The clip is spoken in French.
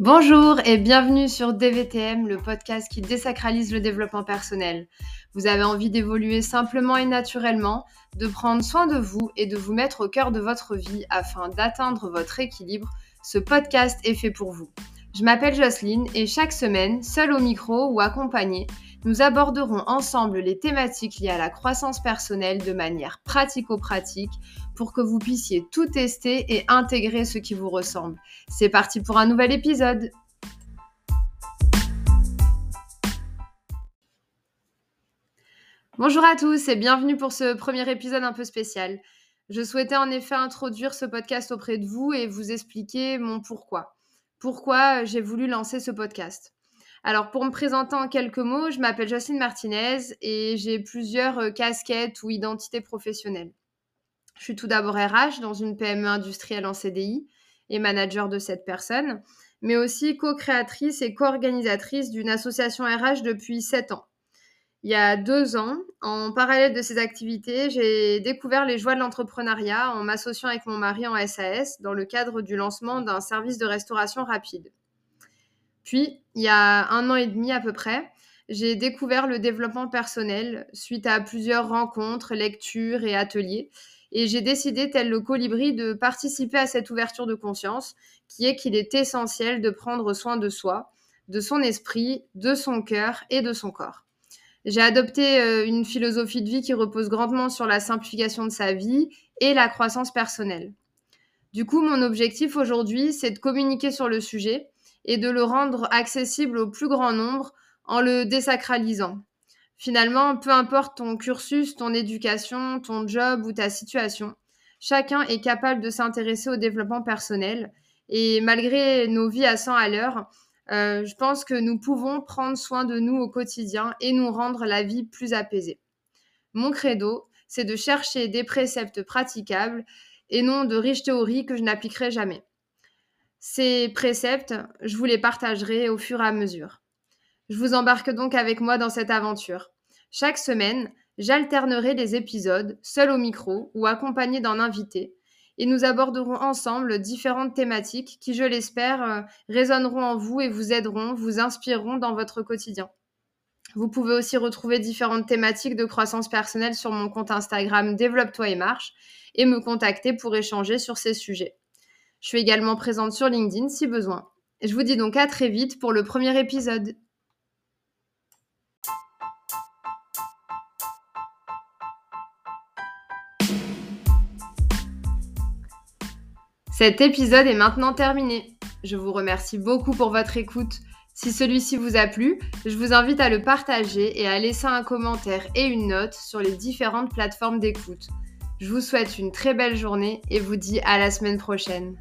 Bonjour et bienvenue sur DVTM, le podcast qui désacralise le développement personnel. Vous avez envie d'évoluer simplement et naturellement, de prendre soin de vous et de vous mettre au cœur de votre vie afin d'atteindre votre équilibre. Ce podcast est fait pour vous. Je m'appelle Jocelyne et chaque semaine, seule au micro ou accompagnée, nous aborderons ensemble les thématiques liées à la croissance personnelle de manière pratico-pratique pour que vous puissiez tout tester et intégrer ce qui vous ressemble. C'est parti pour un nouvel épisode. Bonjour à tous et bienvenue pour ce premier épisode un peu spécial. Je souhaitais en effet introduire ce podcast auprès de vous et vous expliquer mon pourquoi. Pourquoi j'ai voulu lancer ce podcast. Alors, pour me présenter en quelques mots, je m'appelle Jocelyne Martinez et j'ai plusieurs euh, casquettes ou identités professionnelles. Je suis tout d'abord RH dans une PME industrielle en CDI et manager de cette personne, mais aussi co-créatrice et co-organisatrice d'une association RH depuis 7 ans. Il y a deux ans, en parallèle de ces activités, j'ai découvert les joies de l'entrepreneuriat en m'associant avec mon mari en SAS dans le cadre du lancement d'un service de restauration rapide. Puis, il y a un an et demi à peu près, j'ai découvert le développement personnel suite à plusieurs rencontres, lectures et ateliers. Et j'ai décidé, tel le colibri, de participer à cette ouverture de conscience, qui est qu'il est essentiel de prendre soin de soi, de son esprit, de son cœur et de son corps. J'ai adopté euh, une philosophie de vie qui repose grandement sur la simplification de sa vie et la croissance personnelle. Du coup, mon objectif aujourd'hui, c'est de communiquer sur le sujet et de le rendre accessible au plus grand nombre en le désacralisant. Finalement, peu importe ton cursus, ton éducation, ton job ou ta situation, chacun est capable de s'intéresser au développement personnel. Et malgré nos vies à 100 à l'heure, euh, je pense que nous pouvons prendre soin de nous au quotidien et nous rendre la vie plus apaisée. Mon credo, c'est de chercher des préceptes praticables et non de riches théories que je n'appliquerai jamais. Ces préceptes, je vous les partagerai au fur et à mesure. Je vous embarque donc avec moi dans cette aventure. Chaque semaine, j'alternerai les épisodes, seul au micro ou accompagné d'un invité, et nous aborderons ensemble différentes thématiques qui, je l'espère, euh, résonneront en vous et vous aideront, vous inspireront dans votre quotidien. Vous pouvez aussi retrouver différentes thématiques de croissance personnelle sur mon compte Instagram Développe-toi et marche et me contacter pour échanger sur ces sujets. Je suis également présente sur LinkedIn si besoin. Je vous dis donc à très vite pour le premier épisode. Cet épisode est maintenant terminé. Je vous remercie beaucoup pour votre écoute. Si celui-ci vous a plu, je vous invite à le partager et à laisser un commentaire et une note sur les différentes plateformes d'écoute. Je vous souhaite une très belle journée et vous dis à la semaine prochaine.